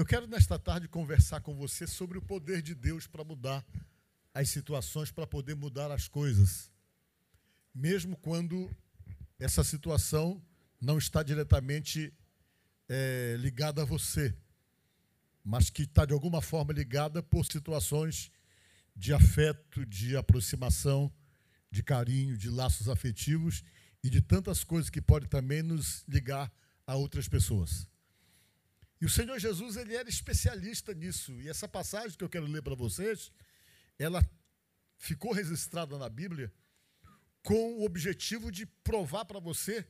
Eu quero nesta tarde conversar com você sobre o poder de Deus para mudar as situações, para poder mudar as coisas. Mesmo quando essa situação não está diretamente é, ligada a você, mas que está de alguma forma ligada por situações de afeto, de aproximação, de carinho, de laços afetivos e de tantas coisas que pode também nos ligar a outras pessoas. E o Senhor Jesus, ele era especialista nisso. E essa passagem que eu quero ler para vocês, ela ficou registrada na Bíblia com o objetivo de provar para você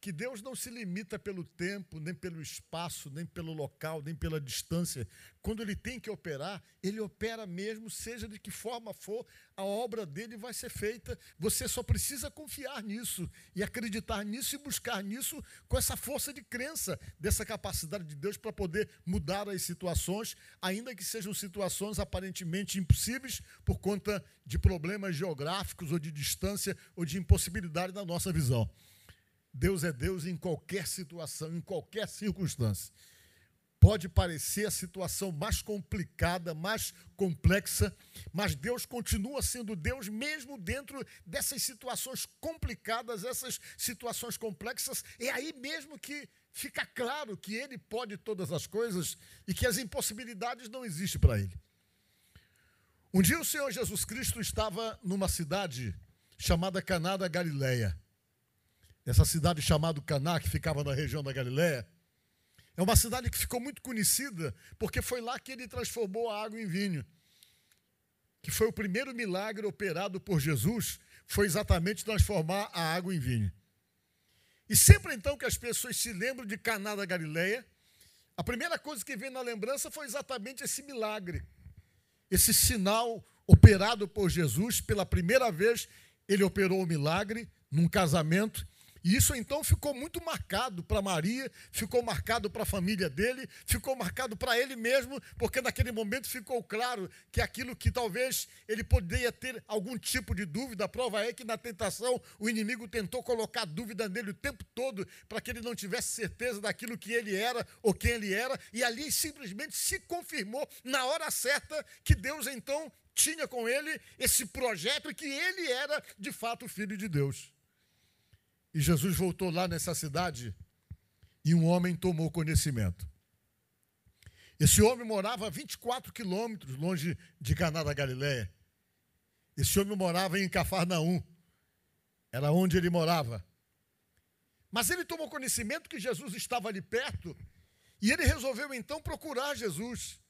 que Deus não se limita pelo tempo, nem pelo espaço, nem pelo local, nem pela distância. Quando ele tem que operar, ele opera mesmo, seja de que forma for, a obra dele vai ser feita. Você só precisa confiar nisso e acreditar nisso e buscar nisso com essa força de crença, dessa capacidade de Deus para poder mudar as situações, ainda que sejam situações aparentemente impossíveis por conta de problemas geográficos ou de distância ou de impossibilidade da nossa visão. Deus é Deus em qualquer situação, em qualquer circunstância. Pode parecer a situação mais complicada, mais complexa, mas Deus continua sendo Deus mesmo dentro dessas situações complicadas, essas situações complexas. É aí mesmo que fica claro que Ele pode todas as coisas e que as impossibilidades não existem para Ele. Um dia o Senhor Jesus Cristo estava numa cidade chamada Caná da Galileia essa cidade chamada Caná, que ficava na região da Galiléia, é uma cidade que ficou muito conhecida porque foi lá que ele transformou a água em vinho. Que foi o primeiro milagre operado por Jesus, foi exatamente transformar a água em vinho. E sempre então que as pessoas se lembram de Caná da Galileia, a primeira coisa que vem na lembrança foi exatamente esse milagre. Esse sinal operado por Jesus pela primeira vez, ele operou o milagre num casamento e isso então ficou muito marcado para Maria, ficou marcado para a família dele, ficou marcado para ele mesmo, porque naquele momento ficou claro que aquilo que talvez ele poderia ter algum tipo de dúvida, a prova é que na tentação o inimigo tentou colocar dúvida nele o tempo todo, para que ele não tivesse certeza daquilo que ele era ou quem ele era, e ali simplesmente se confirmou na hora certa que Deus então tinha com ele esse projeto e que ele era de fato o filho de Deus. E Jesus voltou lá nessa cidade e um homem tomou conhecimento. Esse homem morava a 24 quilômetros longe de Caná da Galiléia. Esse homem morava em Cafarnaum. Era onde ele morava. Mas ele tomou conhecimento que Jesus estava ali perto e ele resolveu então procurar Jesus.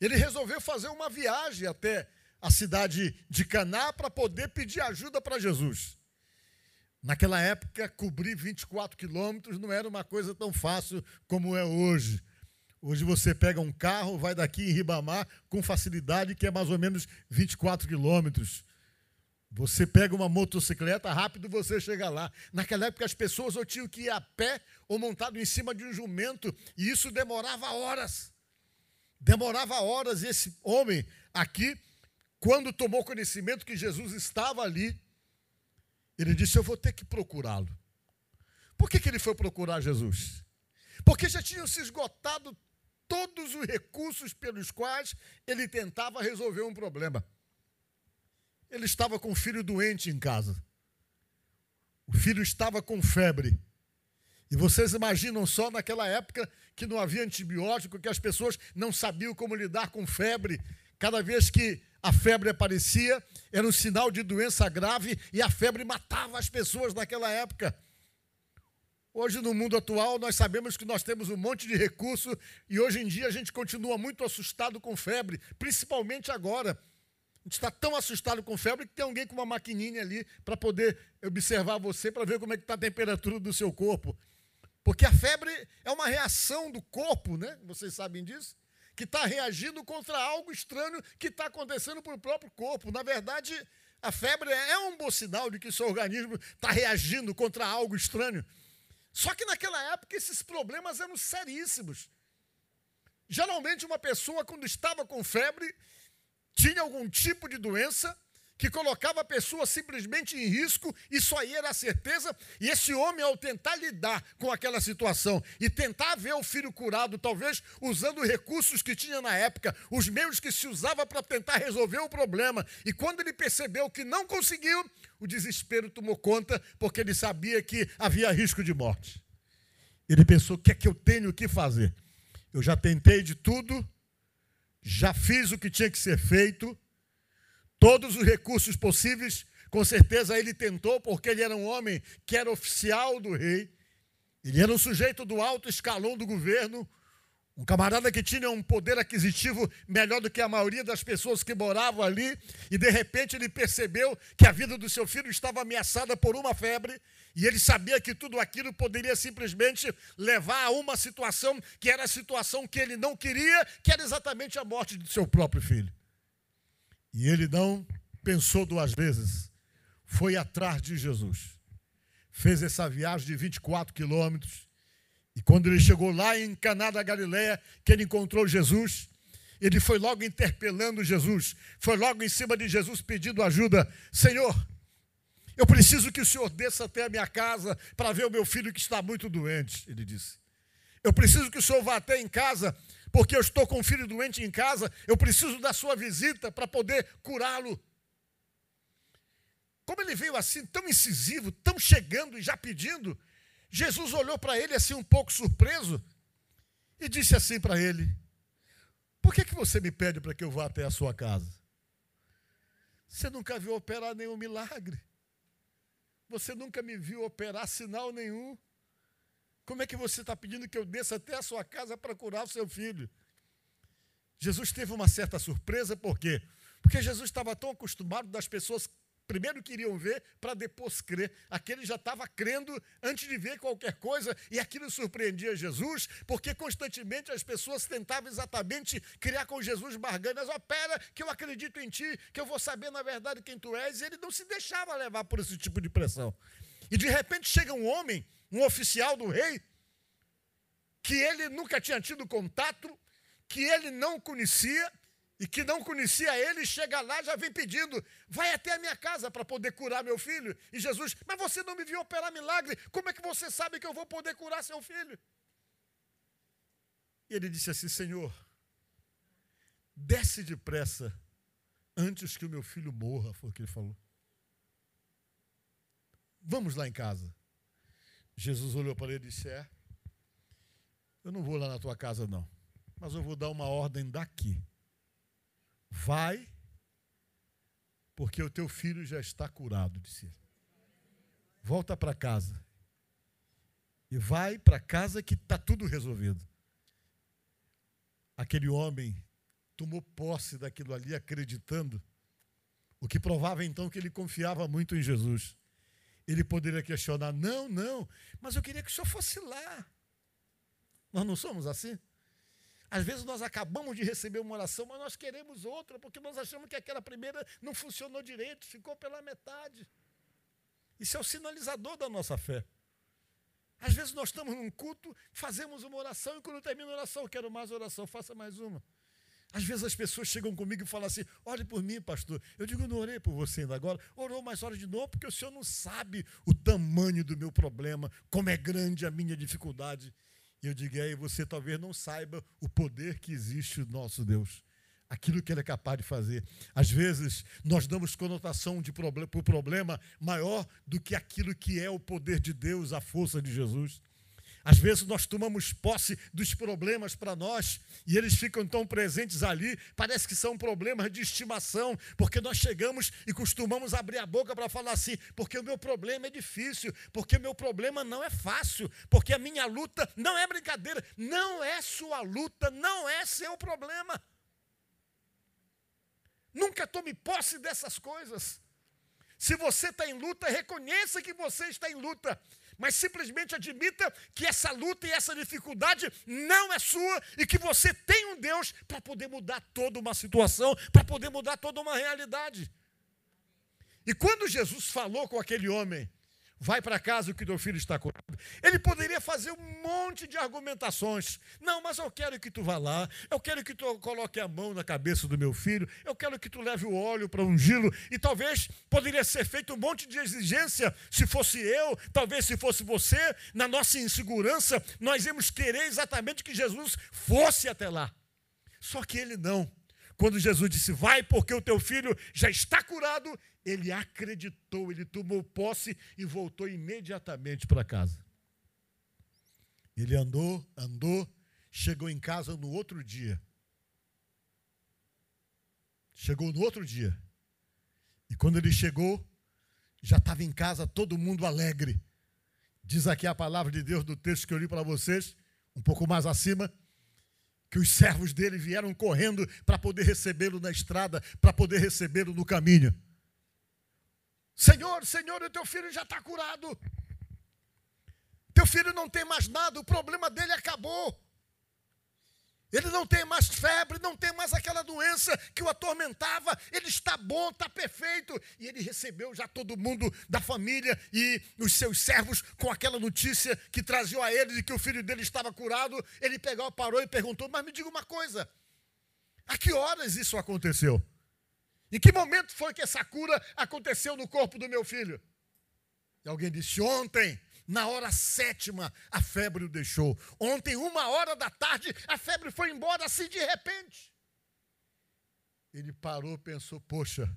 Ele resolveu fazer uma viagem até a cidade de Caná para poder pedir ajuda para Jesus. Naquela época, cobrir 24 quilômetros não era uma coisa tão fácil como é hoje. Hoje você pega um carro, vai daqui em Ribamar com facilidade, que é mais ou menos 24 quilômetros. Você pega uma motocicleta, rápido você chega lá. Naquela época as pessoas ou tinham que ir a pé ou montado em cima de um jumento, e isso demorava horas. Demorava horas. E esse homem aqui, quando tomou conhecimento que Jesus estava ali, ele disse: Eu vou ter que procurá-lo. Por que, que ele foi procurar Jesus? Porque já tinham se esgotado todos os recursos pelos quais ele tentava resolver um problema. Ele estava com o filho doente em casa. O filho estava com febre. E vocês imaginam só naquela época que não havia antibiótico, que as pessoas não sabiam como lidar com febre. Cada vez que a febre aparecia, era um sinal de doença grave e a febre matava as pessoas naquela época. Hoje, no mundo atual, nós sabemos que nós temos um monte de recurso e hoje em dia a gente continua muito assustado com febre, principalmente agora. A gente está tão assustado com febre que tem alguém com uma maquininha ali para poder observar você, para ver como é que está a temperatura do seu corpo. Porque a febre é uma reação do corpo, né? Vocês sabem disso? Que está reagindo contra algo estranho que está acontecendo para o próprio corpo. Na verdade, a febre é um bom sinal de que o seu organismo está reagindo contra algo estranho. Só que naquela época esses problemas eram seríssimos. Geralmente, uma pessoa, quando estava com febre, tinha algum tipo de doença que colocava a pessoa simplesmente em risco, isso aí era a certeza, e esse homem, ao tentar lidar com aquela situação e tentar ver o filho curado, talvez usando recursos que tinha na época, os meios que se usava para tentar resolver o problema, e quando ele percebeu que não conseguiu, o desespero tomou conta, porque ele sabia que havia risco de morte. Ele pensou: o que é que eu tenho que fazer? Eu já tentei de tudo, já fiz o que tinha que ser feito, todos os recursos possíveis, com certeza ele tentou, porque ele era um homem que era oficial do rei, ele era um sujeito do alto escalão do governo, um camarada que tinha um poder aquisitivo melhor do que a maioria das pessoas que moravam ali, e de repente ele percebeu que a vida do seu filho estava ameaçada por uma febre, e ele sabia que tudo aquilo poderia simplesmente levar a uma situação que era a situação que ele não queria, que era exatamente a morte de seu próprio filho. E ele não pensou duas vezes, foi atrás de Jesus. Fez essa viagem de 24 quilômetros e quando ele chegou lá em Caná da Galileia, que ele encontrou Jesus, ele foi logo interpelando Jesus, foi logo em cima de Jesus pedindo ajuda. Senhor, eu preciso que o Senhor desça até a minha casa para ver o meu filho que está muito doente, ele disse. Eu preciso que o Senhor vá até em casa, porque eu estou com um filho doente em casa, eu preciso da sua visita para poder curá-lo. Como ele veio assim, tão incisivo, tão chegando e já pedindo, Jesus olhou para ele assim um pouco surpreso e disse assim para ele: Por que, que você me pede para que eu vá até a sua casa? Você nunca viu operar nenhum milagre. Você nunca me viu operar sinal nenhum. Como é que você está pedindo que eu desça até a sua casa para curar o seu filho? Jesus teve uma certa surpresa, por quê? Porque Jesus estava tão acostumado das pessoas primeiro queriam ver para depois crer. Aquele já estava crendo antes de ver qualquer coisa, e aquilo surpreendia Jesus, porque constantemente as pessoas tentavam exatamente criar com Jesus barganhas. Ó, pera, que eu acredito em ti, que eu vou saber na verdade quem tu és, e ele não se deixava levar por esse tipo de pressão. E de repente chega um homem, um oficial do rei, que ele nunca tinha tido contato, que ele não conhecia, e que não conhecia ele, chega lá já vem pedindo: vai até a minha casa para poder curar meu filho. E Jesus, mas você não me viu operar milagre, como é que você sabe que eu vou poder curar seu filho? E ele disse assim: Senhor, desce depressa antes que o meu filho morra, foi o que ele falou. Vamos lá em casa. Jesus olhou para ele e disse: É, eu não vou lá na tua casa, não, mas eu vou dar uma ordem daqui Vai, porque o teu filho já está curado, disse ele. Volta para casa. E vai para casa que está tudo resolvido. Aquele homem tomou posse daquilo ali, acreditando, o que provava então que ele confiava muito em Jesus. Ele poderia questionar: não, não, mas eu queria que o senhor fosse lá. Nós não somos assim? Às vezes nós acabamos de receber uma oração, mas nós queremos outra, porque nós achamos que aquela primeira não funcionou direito, ficou pela metade. Isso é o sinalizador da nossa fé. Às vezes nós estamos num culto, fazemos uma oração e quando termina a oração, quero mais oração, faça mais uma. Às vezes as pessoas chegam comigo e falam assim: ore por mim, pastor. Eu digo, não orei por você ainda agora. Orou mais hora de novo, porque o senhor não sabe o tamanho do meu problema, como é grande a minha dificuldade. E eu digo, aí você talvez não saiba o poder que existe no nosso Deus. Aquilo que ele é capaz de fazer. Às vezes, nós damos conotação de problema, o problema maior do que aquilo que é o poder de Deus, a força de Jesus. Às vezes nós tomamos posse dos problemas para nós e eles ficam tão presentes ali, parece que são problemas de estimação, porque nós chegamos e costumamos abrir a boca para falar assim, porque o meu problema é difícil, porque o meu problema não é fácil, porque a minha luta não é brincadeira, não é sua luta, não é seu problema. Nunca tome posse dessas coisas. Se você está em luta, reconheça que você está em luta mas simplesmente admita que essa luta e essa dificuldade não é sua e que você tem um Deus para poder mudar toda uma situação, para poder mudar toda uma realidade. E quando Jesus falou com aquele homem, vai para casa que teu filho está curado. Ele poderia fazer um monte de argumentações. Não, mas eu quero que tu vá lá, eu quero que tu coloque a mão na cabeça do meu filho, eu quero que tu leve o óleo para ungí-lo. E talvez poderia ser feito um monte de exigência, se fosse eu, talvez se fosse você, na nossa insegurança, nós íamos querer exatamente que Jesus fosse até lá. Só que ele não. Quando Jesus disse, vai porque o teu filho já está curado, ele acreditou, ele tomou posse e voltou imediatamente para casa. Ele andou, andou, chegou em casa no outro dia. Chegou no outro dia. E quando ele chegou, já estava em casa todo mundo alegre. Diz aqui a palavra de Deus do texto que eu li para vocês, um pouco mais acima, que os servos dele vieram correndo para poder recebê-lo na estrada, para poder recebê-lo no caminho. Senhor, Senhor, o teu filho já está curado. Teu filho não tem mais nada, o problema dele acabou. Ele não tem mais febre, não tem mais aquela doença que o atormentava. Ele está bom, está perfeito. E ele recebeu já todo mundo da família e os seus servos com aquela notícia que traziam a ele de que o filho dele estava curado. Ele pegou, parou e perguntou: Mas me diga uma coisa: a que horas isso aconteceu? Em que momento foi que essa cura aconteceu no corpo do meu filho? E alguém disse: ontem, na hora sétima, a febre o deixou. Ontem, uma hora da tarde, a febre foi embora assim de repente. Ele parou, pensou: poxa,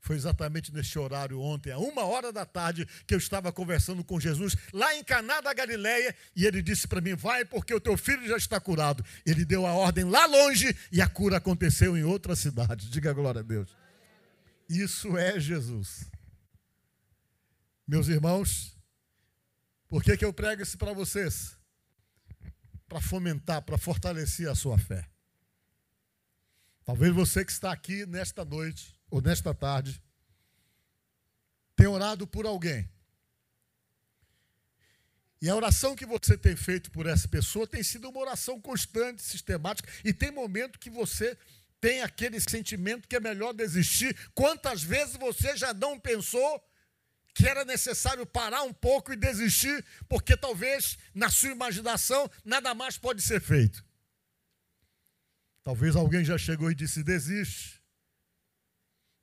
foi exatamente nesse horário ontem, a uma hora da tarde, que eu estava conversando com Jesus lá em Caná da Galileia, e ele disse para mim: "Vai, porque o teu filho já está curado". Ele deu a ordem lá longe e a cura aconteceu em outra cidade. Diga glória a Deus. Isso é Jesus. Meus irmãos, por que, que eu prego isso para vocês? Para fomentar, para fortalecer a sua fé. Talvez você que está aqui nesta noite ou nesta tarde tenha orado por alguém. E a oração que você tem feito por essa pessoa tem sido uma oração constante, sistemática, e tem momento que você tem aquele sentimento que é melhor desistir. Quantas vezes você já não pensou que era necessário parar um pouco e desistir, porque talvez na sua imaginação nada mais pode ser feito? Talvez alguém já chegou e disse: desiste.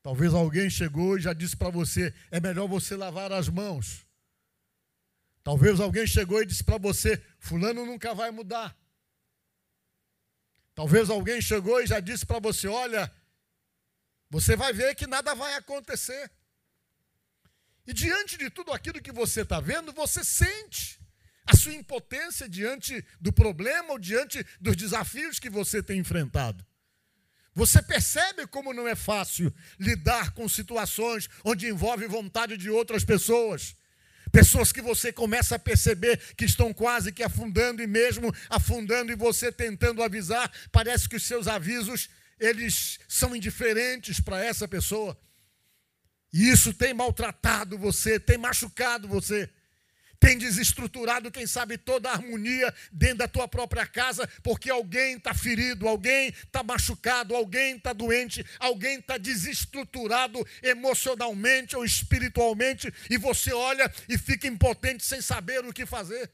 Talvez alguém chegou e já disse para você: é melhor você lavar as mãos. Talvez alguém chegou e disse para você: Fulano nunca vai mudar. Talvez alguém chegou e já disse para você: olha, você vai ver que nada vai acontecer. E diante de tudo aquilo que você está vendo, você sente a sua impotência diante do problema ou diante dos desafios que você tem enfrentado. Você percebe como não é fácil lidar com situações onde envolve vontade de outras pessoas. Pessoas que você começa a perceber que estão quase que afundando e mesmo afundando e você tentando avisar, parece que os seus avisos eles são indiferentes para essa pessoa. E isso tem maltratado você, tem machucado você tem desestruturado, quem sabe, toda a harmonia dentro da tua própria casa, porque alguém está ferido, alguém está machucado, alguém está doente, alguém está desestruturado emocionalmente ou espiritualmente, e você olha e fica impotente sem saber o que fazer.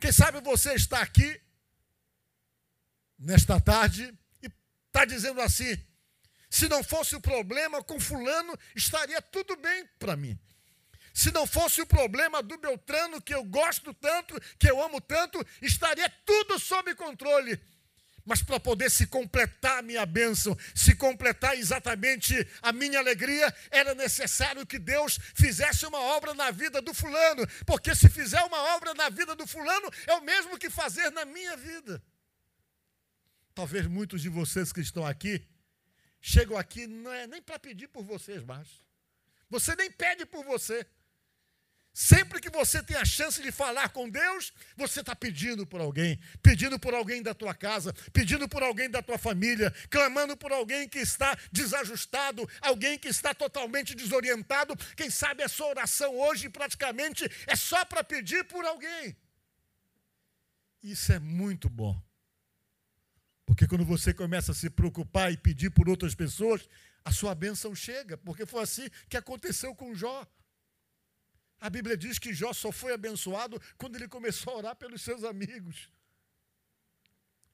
Quem sabe você está aqui nesta tarde e está dizendo assim: se não fosse o problema com Fulano, estaria tudo bem para mim. Se não fosse o problema do Beltrano, que eu gosto tanto, que eu amo tanto, estaria tudo sob controle. Mas para poder se completar a minha bênção, se completar exatamente a minha alegria, era necessário que Deus fizesse uma obra na vida do fulano, porque se fizer uma obra na vida do fulano, é o mesmo que fazer na minha vida. Talvez muitos de vocês que estão aqui chegam aqui não é nem para pedir por vocês mais. Você nem pede por você. Sempre que você tem a chance de falar com Deus, você está pedindo por alguém, pedindo por alguém da tua casa, pedindo por alguém da tua família, clamando por alguém que está desajustado, alguém que está totalmente desorientado. Quem sabe a sua oração hoje praticamente é só para pedir por alguém. Isso é muito bom. Porque quando você começa a se preocupar e pedir por outras pessoas, a sua bênção chega, porque foi assim que aconteceu com Jó. A Bíblia diz que Jó só foi abençoado quando ele começou a orar pelos seus amigos.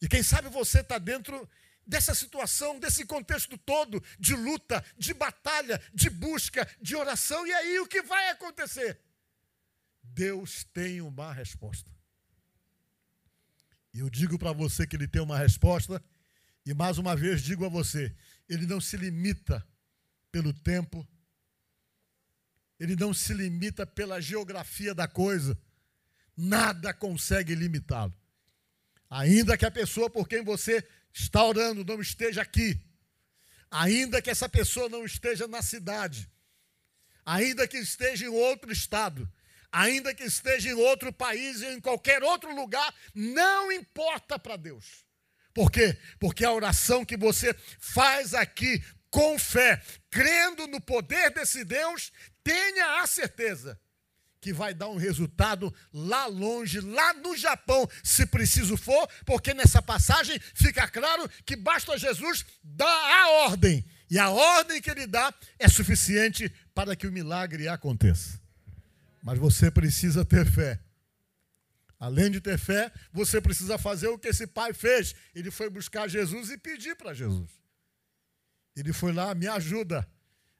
E quem sabe você está dentro dessa situação, desse contexto todo de luta, de batalha, de busca, de oração. E aí o que vai acontecer? Deus tem uma resposta. E eu digo para você que ele tem uma resposta, e mais uma vez digo a você: ele não se limita pelo tempo, ele não se limita pela geografia da coisa, nada consegue limitá-lo. Ainda que a pessoa por quem você está orando não esteja aqui, ainda que essa pessoa não esteja na cidade, ainda que esteja em outro estado, ainda que esteja em outro país ou em qualquer outro lugar, não importa para Deus. Por quê? Porque a oração que você faz aqui com fé, crendo no poder desse Deus, tenha a certeza que vai dar um resultado lá longe, lá no Japão, se preciso for, porque nessa passagem fica claro que basta Jesus dar a ordem, e a ordem que ele dá é suficiente para que o milagre aconteça. Mas você precisa ter fé. Além de ter fé, você precisa fazer o que esse pai fez. Ele foi buscar Jesus e pedir para Jesus. Ele foi lá, me ajuda.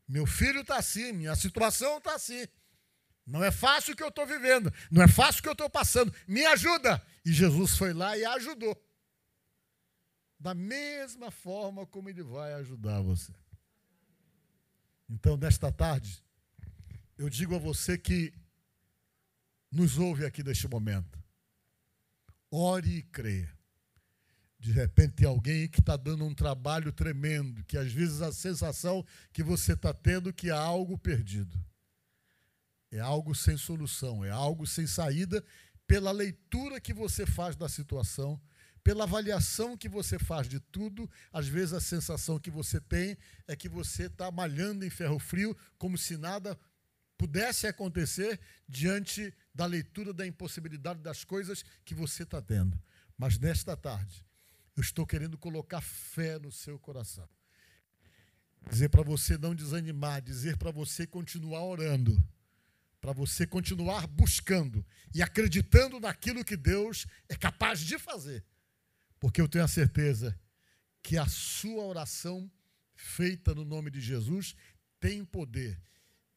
Meu filho está assim, minha situação está assim. Não é fácil o que eu estou vivendo, não é fácil o que eu estou passando. Me ajuda. E Jesus foi lá e ajudou. Da mesma forma como ele vai ajudar você. Então, nesta tarde, eu digo a você que nos ouve aqui neste momento. Ore e creia. De repente tem alguém que está dando um trabalho tremendo, que às vezes a sensação que você está tendo que há algo perdido. É algo sem solução, é algo sem saída, pela leitura que você faz da situação, pela avaliação que você faz de tudo, às vezes a sensação que você tem é que você está malhando em ferro frio, como se nada pudesse acontecer diante da leitura da impossibilidade das coisas que você está tendo. Mas nesta tarde, eu estou querendo colocar fé no seu coração. Dizer para você não desanimar, dizer para você continuar orando, para você continuar buscando e acreditando naquilo que Deus é capaz de fazer. Porque eu tenho a certeza que a sua oração feita no nome de Jesus tem poder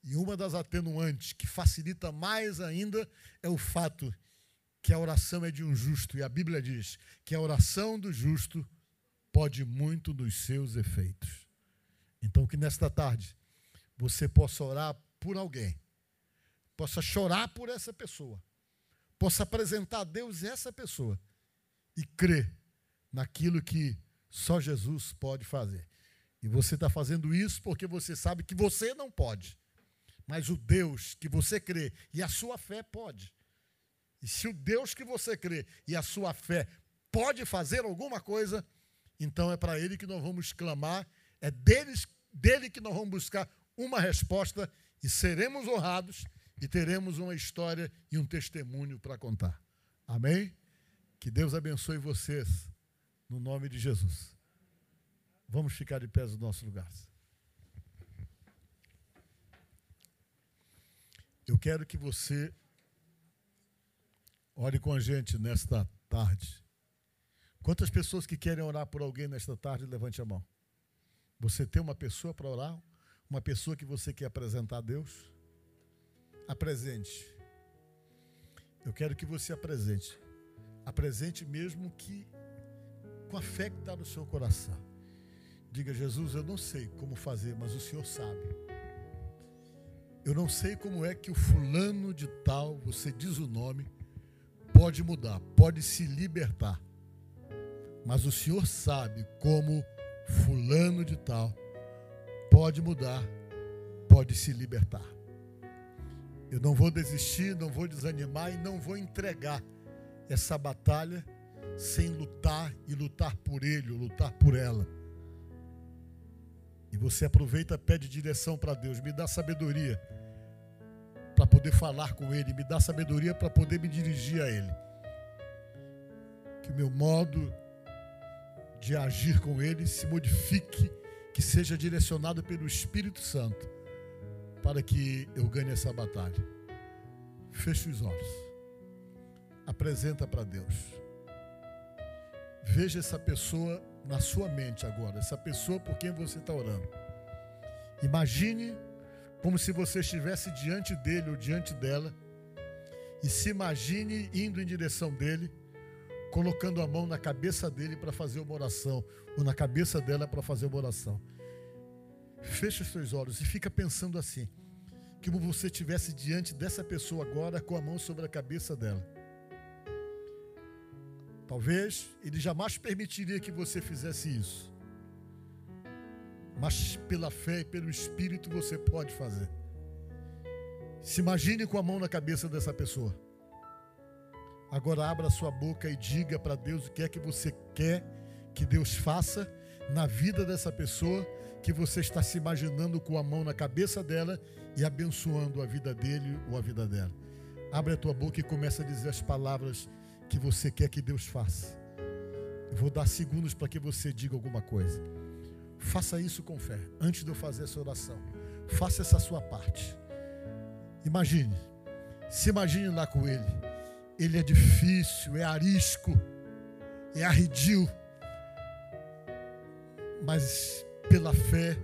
e uma das atenuantes que facilita mais ainda é o fato que a oração é de um justo. E a Bíblia diz que a oração do justo pode muito dos seus efeitos. Então, que nesta tarde você possa orar por alguém, possa chorar por essa pessoa, possa apresentar a Deus essa pessoa e crer naquilo que só Jesus pode fazer. E você está fazendo isso porque você sabe que você não pode mas o Deus que você crê e a sua fé pode. E se o Deus que você crê e a sua fé pode fazer alguma coisa, então é para ele que nós vamos clamar, é deles, dele que nós vamos buscar uma resposta e seremos honrados e teremos uma história e um testemunho para contar. Amém? Que Deus abençoe vocês, no nome de Jesus. Vamos ficar de pé nos nossos lugares. Eu quero que você ore com a gente nesta tarde. Quantas pessoas que querem orar por alguém nesta tarde, levante a mão. Você tem uma pessoa para orar? Uma pessoa que você quer apresentar a Deus? Apresente. Eu quero que você apresente. Apresente mesmo que com a fé que está no seu coração. Diga, Jesus, eu não sei como fazer, mas o Senhor sabe. Eu não sei como é que o fulano de tal, você diz o nome, pode mudar, pode se libertar. Mas o Senhor sabe como fulano de tal pode mudar, pode se libertar. Eu não vou desistir, não vou desanimar e não vou entregar essa batalha sem lutar e lutar por ele, lutar por ela. E você aproveita, pede direção para Deus, me dá sabedoria para poder falar com Ele, me dá sabedoria para poder me dirigir a Ele. Que o meu modo de agir com Ele se modifique, que seja direcionado pelo Espírito Santo, para que eu ganhe essa batalha. Feche os olhos. Apresenta para Deus. Veja essa pessoa na sua mente agora, essa pessoa por quem você está orando. Imagine como se você estivesse diante dele ou diante dela, e se imagine indo em direção dele, colocando a mão na cabeça dele para fazer uma oração, ou na cabeça dela para fazer uma oração. Feche os seus olhos e fica pensando assim, que você estivesse diante dessa pessoa agora com a mão sobre a cabeça dela. Talvez ele jamais permitiria que você fizesse isso. Mas pela fé e pelo Espírito você pode fazer. Se imagine com a mão na cabeça dessa pessoa. Agora abra sua boca e diga para Deus o que é que você quer que Deus faça na vida dessa pessoa que você está se imaginando com a mão na cabeça dela e abençoando a vida dele ou a vida dela. Abre a tua boca e começa a dizer as palavras que você quer que Deus faça. Vou dar segundos para que você diga alguma coisa. Faça isso com fé, antes de eu fazer essa oração. Faça essa sua parte. Imagine, se imagine lá com Ele. Ele é difícil, é arisco, é arredio, mas pela fé,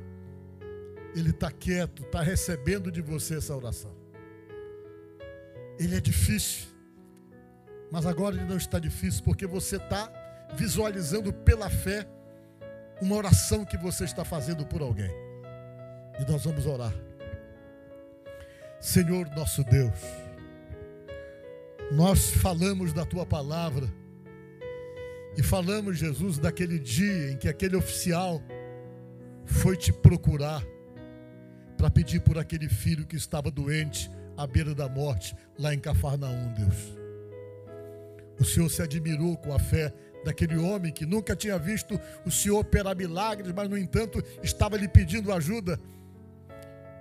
Ele está quieto, está recebendo de você essa oração. Ele é difícil, mas agora ele não está difícil, porque você está visualizando pela fé uma oração que você está fazendo por alguém. E nós vamos orar. Senhor nosso Deus, nós falamos da tua palavra e falamos, Jesus, daquele dia em que aquele oficial foi te procurar para pedir por aquele filho que estava doente à beira da morte, lá em Cafarnaum, Deus. O Senhor se admirou com a fé daquele homem que nunca tinha visto o Senhor operar milagres, mas no entanto estava lhe pedindo ajuda.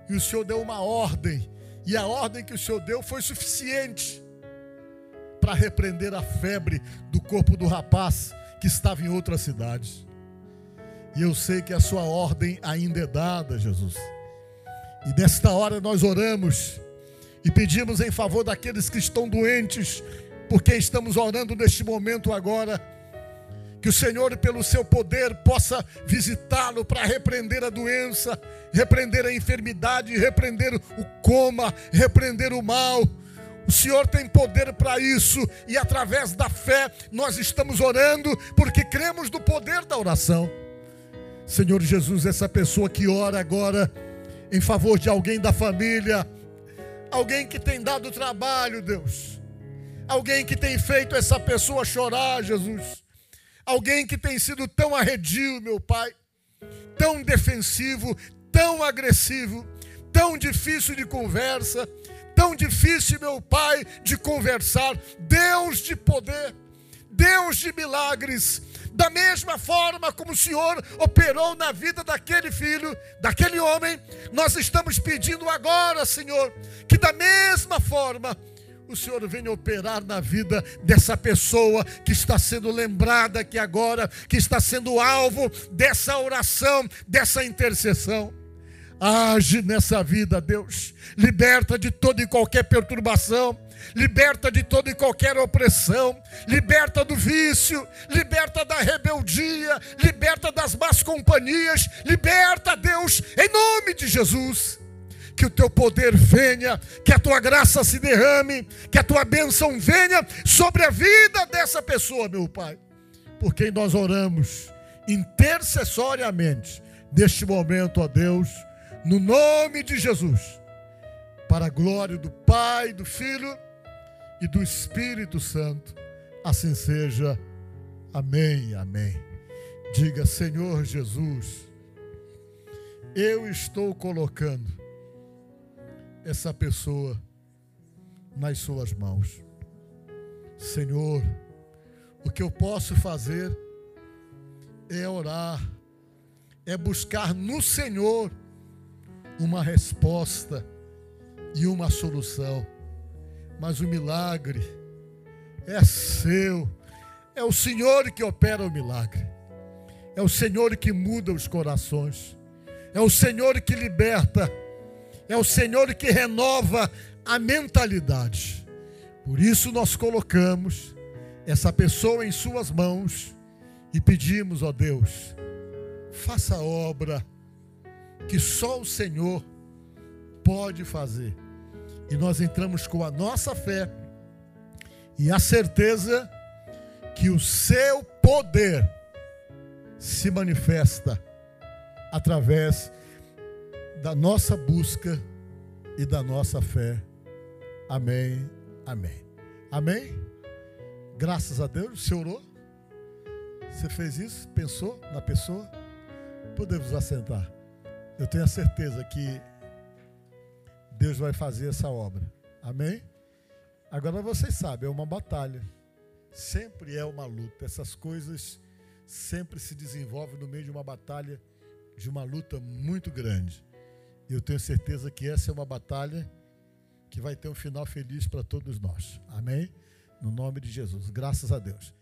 E o Senhor deu uma ordem, e a ordem que o Senhor deu foi suficiente para repreender a febre do corpo do rapaz que estava em outra cidade. E eu sei que a sua ordem ainda é dada, Jesus. E nesta hora nós oramos e pedimos em favor daqueles que estão doentes porque estamos orando neste momento agora. Que o Senhor, pelo seu poder, possa visitá-lo para repreender a doença, repreender a enfermidade, repreender o coma, repreender o mal. O Senhor tem poder para isso, e através da fé nós estamos orando, porque cremos no poder da oração. Senhor Jesus, essa pessoa que ora agora em favor de alguém da família, alguém que tem dado trabalho, Deus Alguém que tem feito essa pessoa chorar, Jesus. Alguém que tem sido tão arredio, meu Pai, tão defensivo, tão agressivo, tão difícil de conversa, tão difícil, meu Pai, de conversar. Deus de poder, Deus de milagres, da mesma forma como o Senhor operou na vida daquele filho, daquele homem, nós estamos pedindo agora, Senhor, que da mesma forma o Senhor venha operar na vida dessa pessoa que está sendo lembrada aqui agora, que está sendo alvo dessa oração, dessa intercessão. Age nessa vida, Deus. Liberta de toda e qualquer perturbação, liberta de toda e qualquer opressão, liberta do vício, liberta da rebeldia, liberta das más companhias, liberta, Deus, em nome de Jesus que o teu poder venha, que a tua graça se derrame, que a tua bênção venha sobre a vida dessa pessoa, meu Pai. Por quem nós oramos intercessoriamente neste momento, ó Deus, no nome de Jesus, para a glória do Pai, do Filho e do Espírito Santo. Assim seja. Amém. Amém. Diga, Senhor Jesus, eu estou colocando essa pessoa nas suas mãos. Senhor, o que eu posso fazer é orar, é buscar no Senhor uma resposta e uma solução. Mas o milagre é seu, é o Senhor que opera o milagre, é o Senhor que muda os corações, é o Senhor que liberta é o Senhor que renova a mentalidade. Por isso nós colocamos essa pessoa em Suas mãos e pedimos, ó Deus, faça a obra que só o Senhor pode fazer. E nós entramos com a nossa fé e a certeza que o seu poder se manifesta através da nossa busca e da nossa fé. Amém. Amém. Amém. Graças a Deus, você orou? Você fez isso? Pensou na pessoa? Podemos assentar. Eu tenho a certeza que Deus vai fazer essa obra. Amém? Agora vocês sabem, é uma batalha. Sempre é uma luta. Essas coisas sempre se desenvolvem no meio de uma batalha, de uma luta muito grande. Eu tenho certeza que essa é uma batalha que vai ter um final feliz para todos nós. Amém? No nome de Jesus. Graças a Deus.